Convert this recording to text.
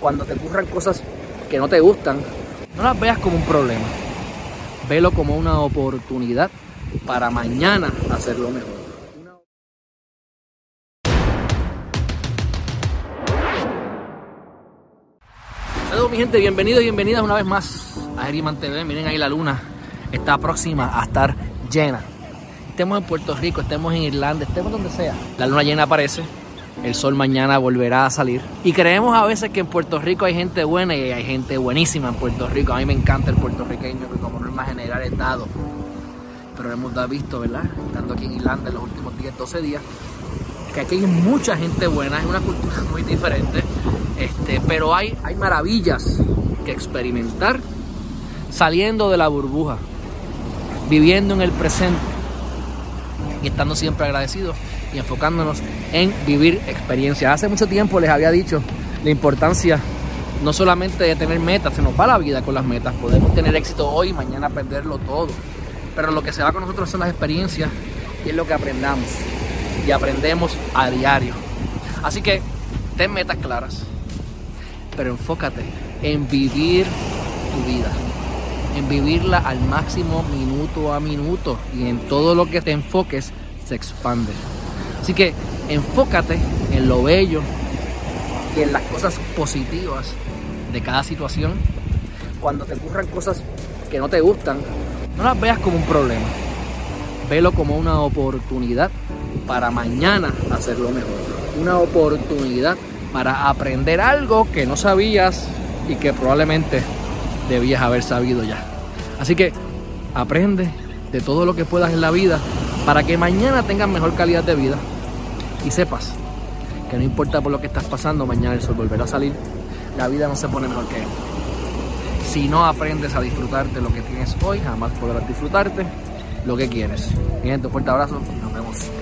cuando te ocurran cosas que no te gustan, no las veas como un problema. Velo como una oportunidad para mañana hacerlo mejor. Saludos mi gente, bienvenidos y bienvenidas una vez más a Geriman TV. Miren ahí la luna está próxima a estar llena. Estemos en Puerto Rico, estemos en Irlanda, estemos donde sea. La luna llena aparece, el sol mañana volverá a salir. Y creemos a veces que en Puerto Rico hay gente buena y hay gente buenísima en Puerto Rico. A mí me encanta el puertorriqueño que como norma general es dado. Pero hemos visto, ¿verdad? Estando aquí en Irlanda en los últimos 10, 12 días, que aquí hay mucha gente buena, es una cultura muy diferente. Este, pero hay, hay maravillas que experimentar saliendo de la burbuja, viviendo en el presente y estando siempre agradecidos y enfocándonos en vivir experiencias. Hace mucho tiempo les había dicho la importancia no solamente de tener metas, se nos va la vida con las metas. Podemos tener éxito hoy y mañana perderlo todo. Pero lo que se va con nosotros son las experiencias y es lo que aprendamos. Y aprendemos a diario. Así que ten metas claras, pero enfócate en vivir tu vida. En vivirla al máximo minuto a minuto. Y en todo lo que te enfoques se expande. Así que enfócate en lo bello y en las cosas positivas de cada situación. Cuando te ocurran cosas que no te gustan, no las veas como un problema. Velo como una oportunidad para mañana hacerlo mejor. Una oportunidad para aprender algo que no sabías y que probablemente debías haber sabido ya. Así que aprende de todo lo que puedas en la vida para que mañana tengas mejor calidad de vida y sepas que no importa por lo que estás pasando, mañana el sol volverá a salir. La vida no se pone mejor que esto. Si no aprendes a disfrutarte lo que tienes hoy, jamás podrás disfrutarte lo que quieres. Bien, un fuerte abrazo. Nos vemos.